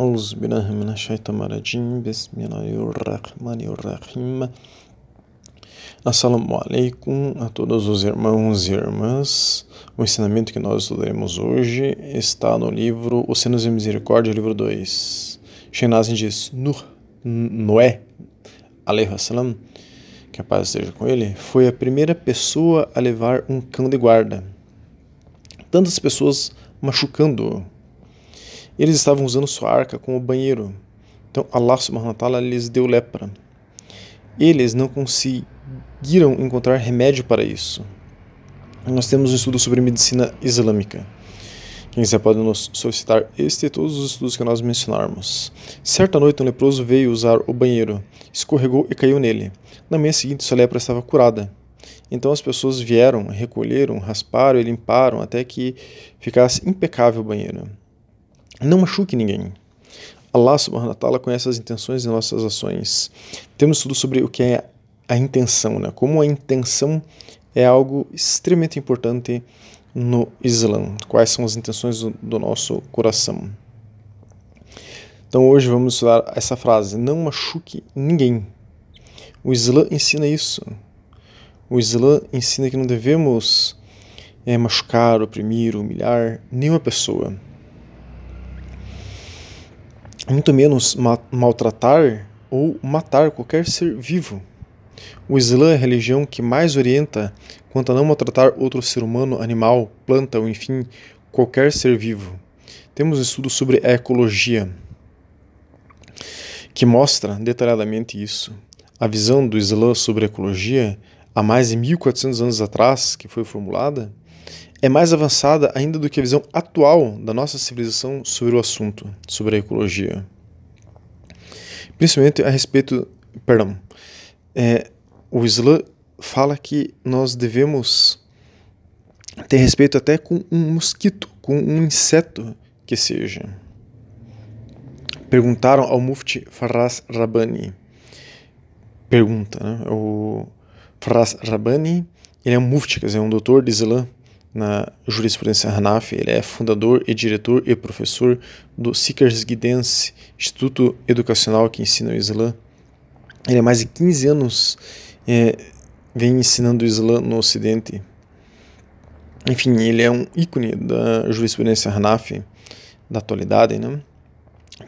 أعوذ بالله من الشيطان الرجيم بسم الله الرحمن الرحيم Assalamu alaikum a todos os irmãos e irmãs. O ensinamento que nós estudaremos hoje está no livro Oceanos de Misericórdia, livro 2. Shenazin diz: Nuh, Noé, salam, que a paz esteja com ele, foi a primeira pessoa a levar um cão de guarda. Tantas pessoas machucando-o eles estavam usando sua arca como banheiro. Então Allah subhanahu wa ta'ala lhes deu lepra. Eles não conseguiram encontrar remédio para isso. Nós temos um estudo sobre medicina islâmica. Quem quiser pode nos solicitar este e todos os estudos que nós mencionarmos. Certa noite um leproso veio usar o banheiro, escorregou e caiu nele. Na manhã seguinte sua lepra estava curada. Então as pessoas vieram, recolheram, rasparam e limparam até que ficasse impecável o banheiro. Não machuque ninguém. Allah subhanahu wa ta'ala conhece as intenções e nossas ações. Temos tudo sobre o que é a intenção, né? Como a intenção é algo extremamente importante no Islã. Quais são as intenções do, do nosso coração? Então hoje vamos estudar essa frase: não machuque ninguém. O Islã ensina isso. O Islã ensina que não devemos é, machucar, oprimir, humilhar nenhuma pessoa muito menos ma maltratar ou matar qualquer ser vivo. O Islã é a religião que mais orienta quanto a não maltratar outro ser humano, animal, planta ou enfim, qualquer ser vivo. Temos estudos sobre a ecologia que mostra detalhadamente isso. A visão do Islã sobre a ecologia, há mais de 1400 anos atrás, que foi formulada, é mais avançada ainda do que a visão atual da nossa civilização sobre o assunto, sobre a ecologia. Principalmente a respeito, perdão, é, o Islã fala que nós devemos ter respeito até com um mosquito, com um inseto que seja. Perguntaram ao Mufti Faraz Rabbani. Pergunta, né? O Faraz Rabbani, ele é um Mufti, quer dizer, um doutor de Islã na jurisprudência Hanafi. Ele é fundador e diretor e professor do Seekers Guidance, Instituto Educacional que ensina o Islã. Ele há mais de 15 anos é, vem ensinando o Islã no Ocidente. Enfim, ele é um ícone da jurisprudência Hanafi da atualidade. Né?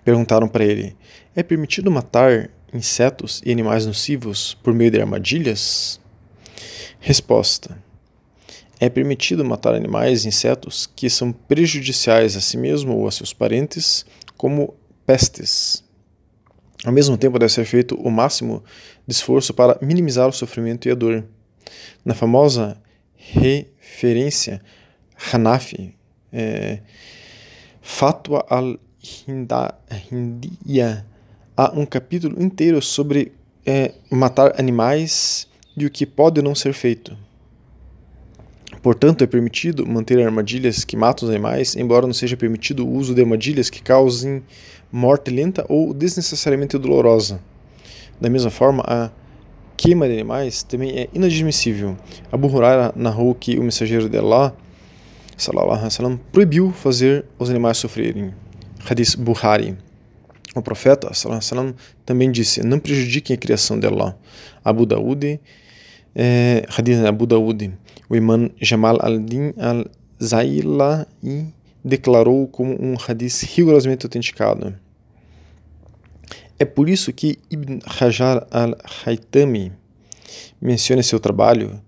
Perguntaram para ele: é permitido matar insetos e animais nocivos por meio de armadilhas? Resposta: é permitido matar animais e insetos que são prejudiciais a si mesmo ou a seus parentes, como pestes. Ao mesmo tempo, deve ser feito o máximo de esforço para minimizar o sofrimento e a dor. Na famosa referência Hanafi, é, Fatwa al-Hindiya, há um capítulo inteiro sobre é, matar animais e o que pode não ser feito. Portanto, é permitido manter armadilhas que matam os animais, embora não seja permitido o uso de armadilhas que causem morte lenta ou desnecessariamente dolorosa. Da mesma forma, a queima de animais também é inadmissível. Abu Huraira narrou que o mensageiro de Allah sallam, proibiu fazer os animais sofrerem. Hadith Buhari. O profeta sallam, também disse: Não prejudiquem a criação de Allah. Abu Daud, Abu Daud o imã Jamal al-Din al-Zailai declarou como um hadith rigorosamente autenticado. É por isso que Ibn Hajar al-Haytami menciona em seu trabalho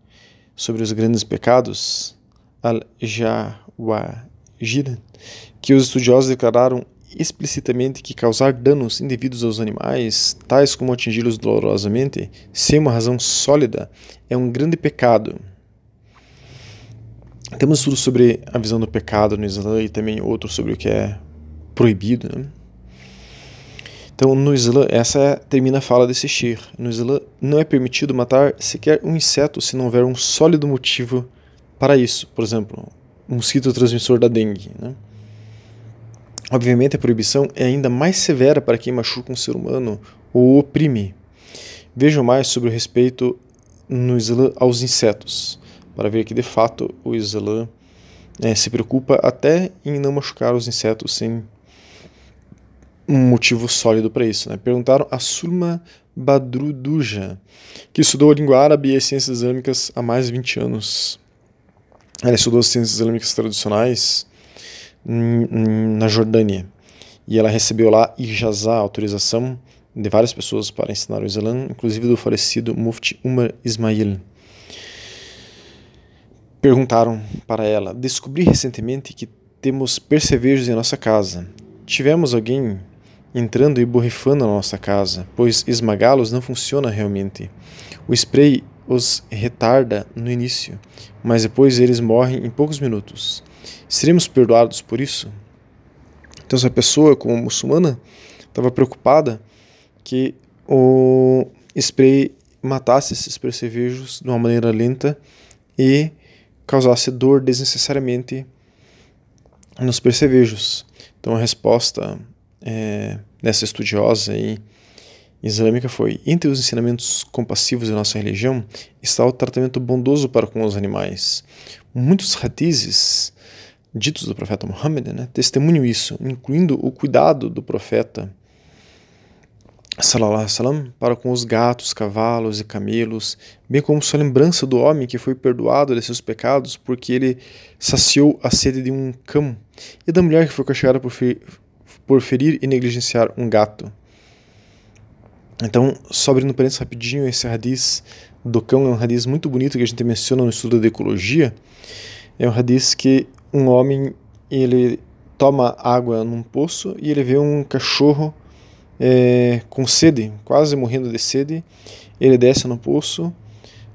sobre os grandes pecados, al-Jawajir, que os estudiosos declararam explicitamente que causar danos indevidos aos animais, tais como atingi-los dolorosamente, sem uma razão sólida, é um grande pecado temos estudos sobre a visão do pecado no Islã e também outros sobre o que é proibido. Né? Então, no Islã, essa é, termina a fala desse shir. No Islã, não é permitido matar sequer um inseto se não houver um sólido motivo para isso. Por exemplo, um mosquito transmissor da dengue. Né? Obviamente, a proibição é ainda mais severa para quem machuca um ser humano ou oprime. Vejam mais sobre o respeito no Islã aos insetos para ver que de fato o Islã é, se preocupa até em não machucar os insetos sem um motivo sólido para isso. Né? Perguntaram a Sulma Badruduja, que estudou a língua árabe e as ciências islâmicas há mais de 20 anos. Ela estudou as ciências islâmicas tradicionais na Jordânia. E ela recebeu lá ijazá, autorização de várias pessoas para ensinar o Islã, inclusive do falecido Mufti Umar Ismail. Perguntaram para ela: Descobri recentemente que temos percevejos em nossa casa. Tivemos alguém entrando e borrifando na nossa casa, pois esmagá-los não funciona realmente. O spray os retarda no início, mas depois eles morrem em poucos minutos. Seremos perdoados por isso? Então, essa pessoa, como muçulmana, estava preocupada que o spray matasse esses percevejos de uma maneira lenta e causasse dor desnecessariamente nos percevejos. Então, a resposta é, dessa estudiosa aí, islâmica foi: entre os ensinamentos compassivos da nossa religião está o tratamento bondoso para com os animais. Muitos hadizes ditos do profeta Muhammad né, testemunham isso, incluindo o cuidado do profeta alaihi para com os gatos, cavalos e camelos, bem como sua lembrança do homem que foi perdoado de seus pecados porque ele saciou a sede de um cão e da mulher que foi castigada por, fer por ferir e negligenciar um gato. Então, só abrindo parênteses rapidinho, esse hadith do cão é um hadith muito bonito que a gente menciona no estudo da ecologia. É um hadith que um homem ele toma água num poço e ele vê um cachorro é, com sede, quase morrendo de sede. Ele desce no poço,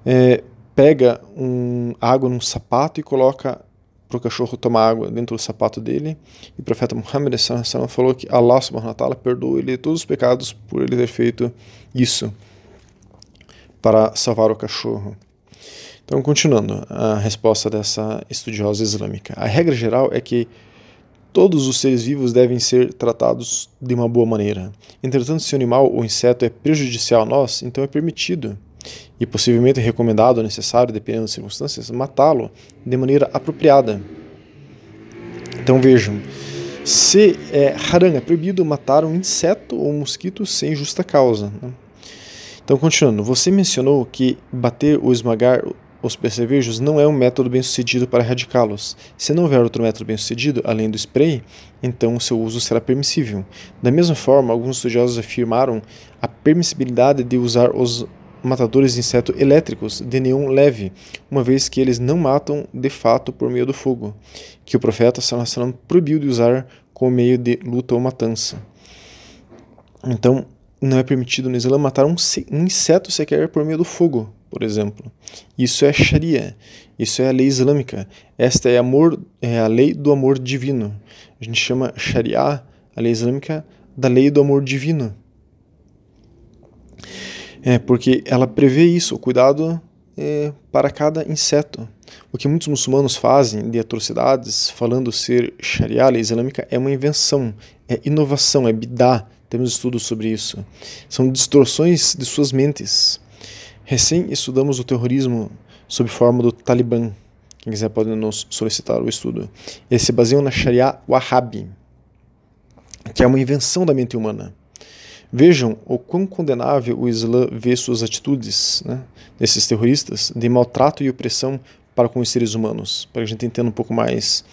é, pega um, água num sapato e coloca para o cachorro tomar água dentro do sapato dele. E o profeta Muhammad falou que Allah subhanahu wa ta'ala perdoou ele todos os pecados por ele ter feito isso para salvar o cachorro. Então, continuando a resposta dessa estudiosa islâmica. A regra geral é que todos os seres vivos devem ser tratados de uma boa maneira. Entretanto, se o animal ou inseto é prejudicial a nós, então é permitido e possivelmente recomendado ou necessário, dependendo das circunstâncias, matá-lo de maneira apropriada. Então vejam, se é haram, é proibido matar um inseto ou um mosquito sem justa causa. Né? Então, continuando, você mencionou que bater ou esmagar os percevejos não é um método bem sucedido para erradicá-los. Se não houver outro método bem sucedido, além do spray, então o seu uso será permissível. Da mesma forma, alguns estudiosos afirmaram a permissibilidade de usar os matadores de inseto elétricos de neon leve, uma vez que eles não matam de fato por meio do fogo, que o profeta Sallallahu proibiu de usar como meio de luta ou matança. Então, não é permitido no Islã matar um inseto sequer por meio do fogo, por exemplo. Isso é Sharia, isso é a lei islâmica. Esta é, amor, é a lei do amor divino. A gente chama Sharia, a lei islâmica, da lei do amor divino. É porque ela prevê isso, o cuidado é, para cada inseto. O que muitos muçulmanos fazem de atrocidades, falando ser Sharia, lei islâmica, é uma invenção, é inovação, é bidá. Temos estudos sobre isso. São distorções de suas mentes. Recém estudamos o terrorismo sob forma do Talibã. Quem quiser pode nos solicitar o estudo. Eles se baseiam na Sharia Wahhabi, que é uma invenção da mente humana. Vejam o quão condenável o Islã vê suas atitudes, né, desses terroristas, de maltrato e opressão para com os seres humanos, para que a gente entenda um pouco mais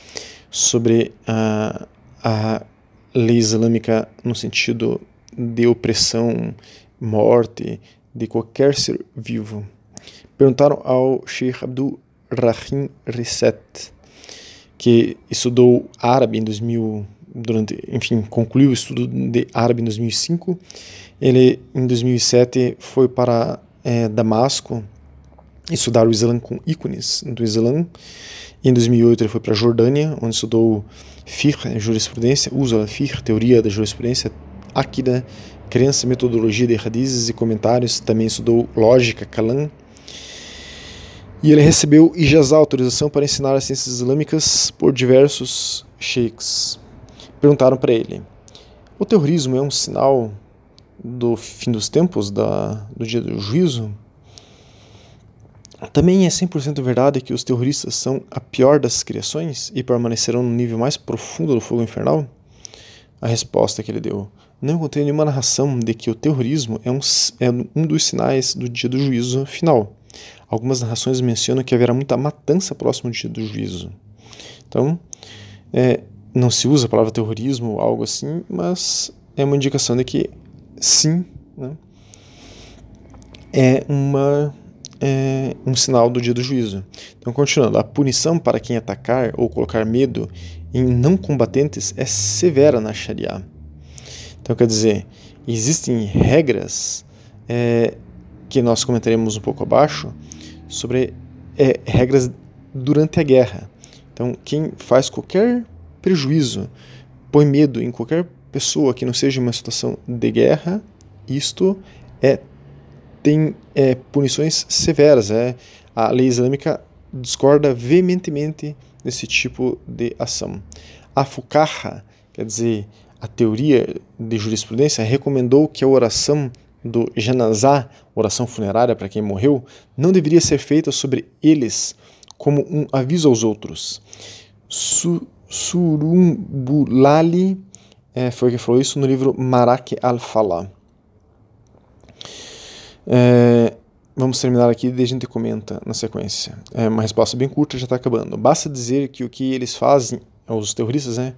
sobre a, a lei islâmica no sentido de opressão, morte, de qualquer ser vivo. Perguntaram ao Sheikh Abdul Rahim Reset, que estudou árabe em 2000, durante, enfim, concluiu o estudo de árabe em 2005. Ele, em 2007, foi para é, Damasco estudar o Islã com ícones do Islã. Em 2008 ele foi para a Jordânia, onde estudou fiqh, jurisprudência, uso da fiqh, teoria da jurisprudência, akida crença, metodologia de hadizes e comentários, também estudou lógica, Kalam. E ele recebeu ijazá, autorização para ensinar as ciências islâmicas por diversos sheikhs. Perguntaram para ele: o terrorismo é um sinal do fim dos tempos, da, do dia do juízo? Também é 100% verdade que os terroristas são a pior das criações e permanecerão no nível mais profundo do fogo infernal? A resposta que ele deu: não encontrei nenhuma narração de que o terrorismo é um, é um dos sinais do dia do juízo final. Algumas narrações mencionam que haverá muita matança próximo do dia do juízo. Então, é, não se usa a palavra terrorismo ou algo assim, mas é uma indicação de que sim, né, é uma é um sinal do dia do juízo. Então, continuando, a punição para quem atacar ou colocar medo em não combatentes é severa na Sharia. Então, quer dizer, existem regras é, que nós comentaremos um pouco abaixo sobre é, regras durante a guerra. Então, quem faz qualquer prejuízo, põe medo em qualquer pessoa que não seja uma situação de guerra, isto é tem é, punições severas. É, a lei islâmica discorda veementemente desse tipo de ação. A fukaha, quer dizer, a teoria de jurisprudência, recomendou que a oração do janazá, oração funerária para quem morreu, não deveria ser feita sobre eles como um aviso aos outros. Su Surumbulali é, foi que falou isso no livro Marak al-Falah. É, vamos terminar aqui e a gente comenta na sequência. É uma resposta bem curta, já está acabando. Basta dizer que o que eles fazem, os terroristas, né,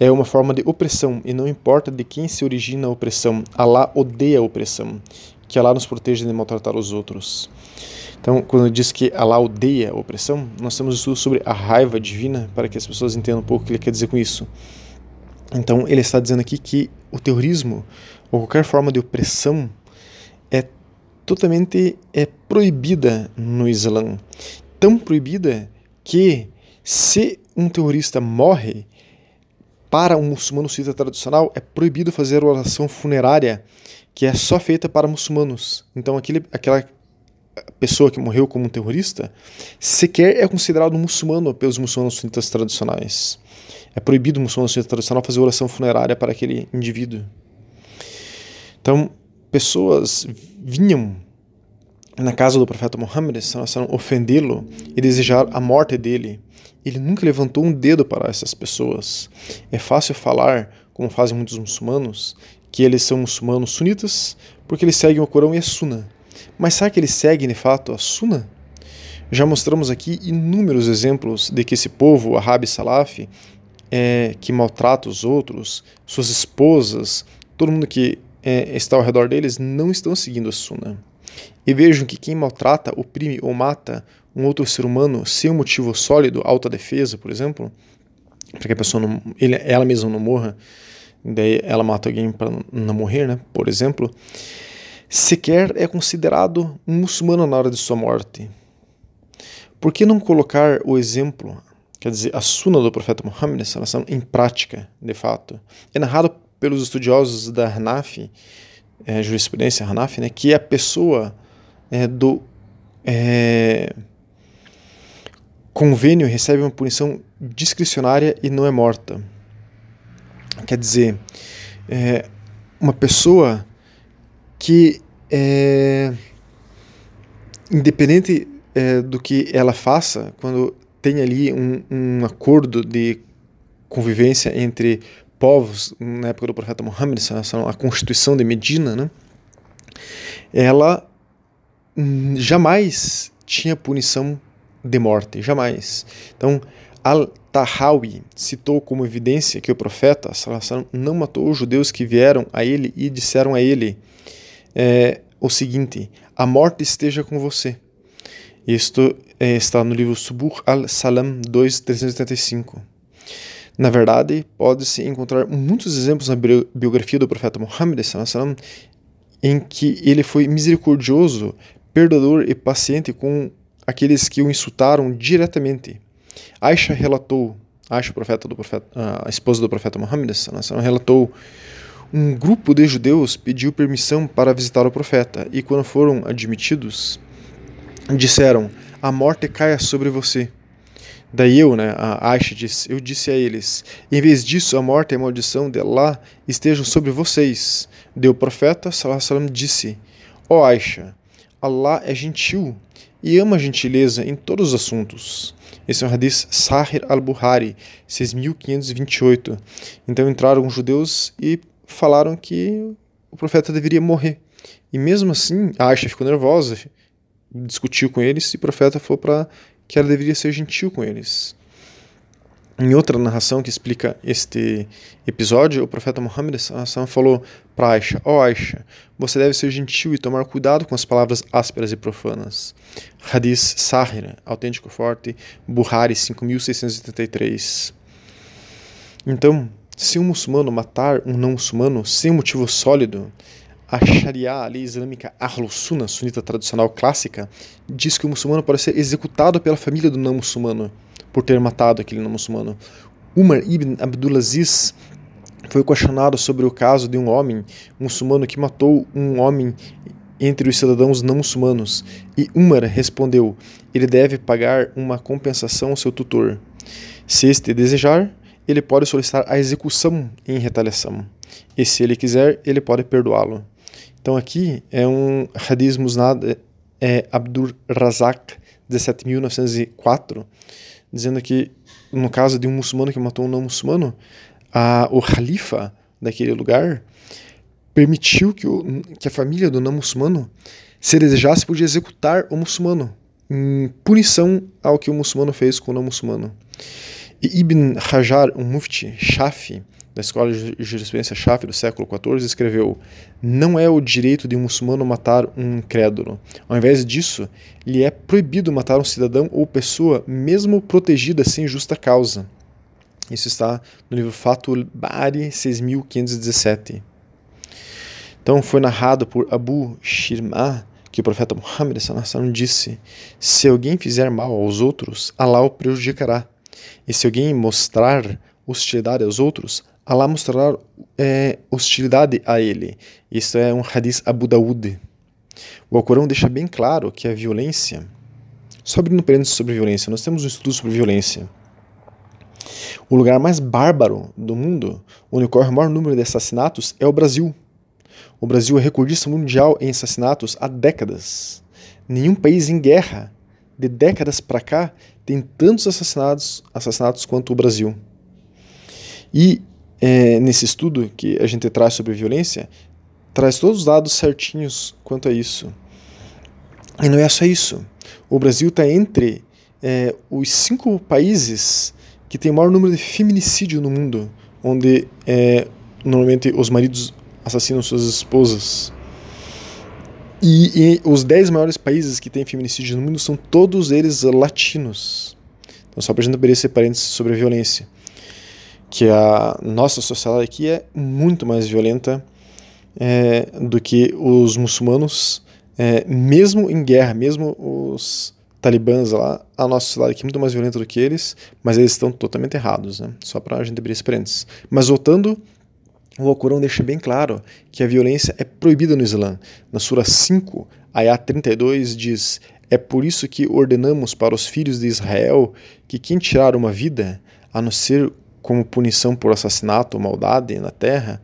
é uma forma de opressão e não importa de quem se origina a opressão. Allah odeia a opressão. Que Allah nos proteja de maltratar os outros. Então, quando diz que Allah odeia a opressão, nós temos estudo sobre a raiva divina para que as pessoas entendam um pouco o que ele quer dizer com isso. Então, ele está dizendo aqui que o terrorismo ou qualquer forma de opressão é totalmente é proibida no Islã. Tão proibida que se um terrorista morre, para um muçulmano sunita tradicional, é proibido fazer oração funerária, que é só feita para muçulmanos. Então, aquele, aquela pessoa que morreu como um terrorista sequer é considerado muçulmano pelos muçulmanos sunitas tradicionais. É proibido o muçulmano sunita tradicional fazer oração funerária para aquele indivíduo. Então, pessoas vinham na casa do profeta Muhammad ofendê-lo e desejar a morte dele. Ele nunca levantou um dedo para essas pessoas. É fácil falar, como fazem muitos muçulmanos, que eles são muçulmanos sunitas porque eles seguem o Corão e a Sunna. Mas será que eles seguem de fato a Sunna? Já mostramos aqui inúmeros exemplos de que esse povo, o Arabi Salaf, é, que maltrata os outros, suas esposas, todo mundo que é, está ao redor deles não estão seguindo a Sunna. E vejam que quem maltrata, oprime ou mata um outro ser humano sem um motivo sólido, alta defesa, por exemplo, para que a pessoa não, ele, ela mesma não morra, daí ela mata alguém para não morrer, né? Por exemplo, sequer é considerado um muçulmano na hora de sua morte. Por que não colocar o exemplo, quer dizer, a suna do profeta Muhammad em prática, de fato? É narrado pelos estudiosos da Hanafi, é, jurisprudência Hanafi, né, que a pessoa é, do é, convênio recebe uma punição discricionária e não é morta. Quer dizer, é, uma pessoa que, é, independente é, do que ela faça, quando tem ali um, um acordo de convivência entre povos, na época do profeta Muhammad, a Constituição de Medina, né, ela hum, jamais tinha punição de morte, jamais. Então, Al-Tahawi citou como evidência que o profeta não matou os judeus que vieram a ele e disseram a ele é, o seguinte: A morte esteja com você. Isto é, está no livro Subur al-Salam 2.385. Na verdade, pode-se encontrar muitos exemplos na biografia do profeta Muhammad em que ele foi misericordioso, perdoador e paciente com aqueles que o insultaram diretamente. Aisha relatou, Aisha, profeta do profeta, a esposa do profeta Muhammad, relatou um grupo de judeus pediu permissão para visitar o profeta e quando foram admitidos, disseram: "A morte caia sobre você." Daí eu, né, a Aisha disse, eu disse a eles, em vez disso a morte e a maldição de Allah estejam sobre vocês. Deu o profeta, salam, disse, ó oh Aisha, Allah é gentil e ama a gentileza em todos os assuntos. Esse é o hadith Sahir al-Buhari, 6528. Então entraram os judeus e falaram que o profeta deveria morrer. E mesmo assim, a Aisha ficou nervosa, discutiu com eles e o profeta falou para que ela deveria ser gentil com eles. Em outra narração que explica este episódio, o profeta Muhammad falou para Aisha: Ó oh Aisha, você deve ser gentil e tomar cuidado com as palavras ásperas e profanas. Hadith Sahir, autêntico forte, Buhari 5673. Então, se um muçulmano matar um não muçulmano sem motivo sólido, a Sharia, a lei islâmica Ahlus-Sunnah, sunita tradicional clássica, diz que o muçulmano pode ser executado pela família do não muçulmano por ter matado aquele não muçulmano. Umar ibn Abdulaziz foi questionado sobre o caso de um homem muçulmano que matou um homem entre os cidadãos não muçulmanos, e Umar respondeu: ele deve pagar uma compensação ao seu tutor. Se este desejar, ele pode solicitar a execução em retaliação. E se ele quiser, ele pode perdoá-lo. Então aqui é um hadith musnad é, Abdur Razak, 17.904, dizendo que no caso de um muçulmano que matou um não muçulmano, a, o califa daquele lugar permitiu que, o, que a família do não muçulmano, se desejasse, podia executar o muçulmano em punição ao que o muçulmano fez com o não muçulmano. E Ibn Hajar, um mufti, Shafi, da escola de jurisprudência Shafi do século XIV, escreveu: Não é o direito de um muçulmano matar um incrédulo. Ao invés disso, lhe é proibido matar um cidadão ou pessoa, mesmo protegida sem justa causa. Isso está no livro Fatul Bari 6517. Então foi narrado por Abu Shirma que o profeta Muhammad disse: Se alguém fizer mal aos outros, Allah o prejudicará. E se alguém mostrar hostilidade aos outros, Allah mostrará é, hostilidade a ele. Isso é um hadith Abu Daud. O Alcorão deixa bem claro que a violência. Só abrindo parênteses sobre violência, nós temos um estudo sobre violência. O lugar mais bárbaro do mundo, onde ocorre o maior número de assassinatos, é o Brasil. O Brasil é recordista mundial em assassinatos há décadas. Nenhum país em guerra, de décadas para cá, tem tantos assassinatos, assassinatos quanto o Brasil. E é, nesse estudo que a gente traz sobre violência, traz todos os dados certinhos quanto a isso. E não é só isso. O Brasil está entre é, os cinco países que tem o maior número de feminicídio no mundo, onde é, normalmente os maridos assassinam suas esposas. E, e, os 10 maiores países que têm feminicídio no mundo são todos eles latinos. Então, só para a gente abrir esse parênteses sobre a violência. Que a nossa sociedade aqui é muito mais violenta é, do que os muçulmanos, é, mesmo em guerra, mesmo os talibãs lá, a nossa sociedade aqui é muito mais violenta do que eles, mas eles estão totalmente errados, né? Só para a gente abrir esse parênteses. Mas voltando o Alcorão deixa bem claro que a violência é proibida no Islã. Na Sura 5, Ayat 32 diz: É por isso que ordenamos para os filhos de Israel que quem tirar uma vida, a não ser como punição por assassinato ou maldade na terra,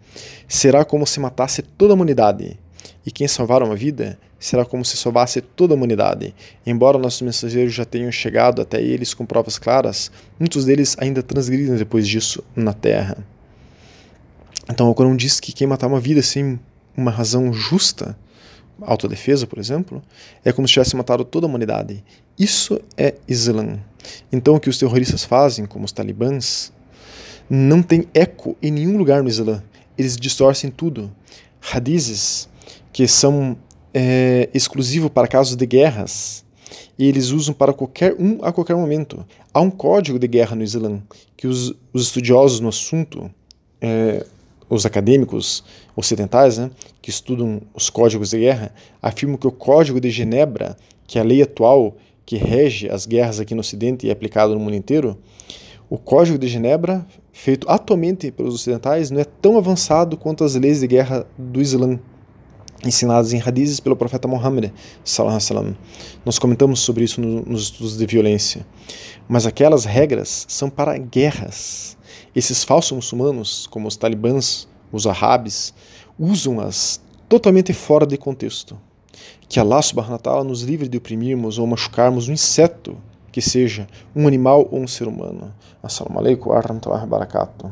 será como se matasse toda a humanidade. E quem salvar uma vida, será como se salvasse toda a humanidade. Embora nossos mensageiros já tenham chegado até eles com provas claras, muitos deles ainda transgridem depois disso na terra. Então o Corão diz que quem matar uma vida sem uma razão justa, autodefesa, por exemplo, é como se tivesse matado toda a humanidade. Isso é Islã. Então o que os terroristas fazem, como os talibãs, não tem eco em nenhum lugar no Islã. Eles distorcem tudo. Hadizes que são é, exclusivos para casos de guerras, e eles usam para qualquer um a qualquer momento. Há um código de guerra no Islã que os, os estudiosos no assunto é, os acadêmicos ocidentais, né, que estudam os códigos de guerra, afirmam que o Código de Genebra, que é a lei atual que rege as guerras aqui no Ocidente e é aplicado no mundo inteiro, o Código de Genebra, feito atualmente pelos ocidentais, não é tão avançado quanto as leis de guerra do Islã, ensinadas em hadizes pelo profeta Muhammad. Nós comentamos sobre isso nos estudos de violência. Mas aquelas regras são para guerras esses falsos muçulmanos, como os talibãs, os árabes, usam-as totalmente fora de contexto. Que Allah subhanahu wa ta'ala nos livre de oprimirmos ou machucarmos um inseto, que seja um animal ou um ser humano. Assalamu alaikum wa rahmatullahi wa barakatuh.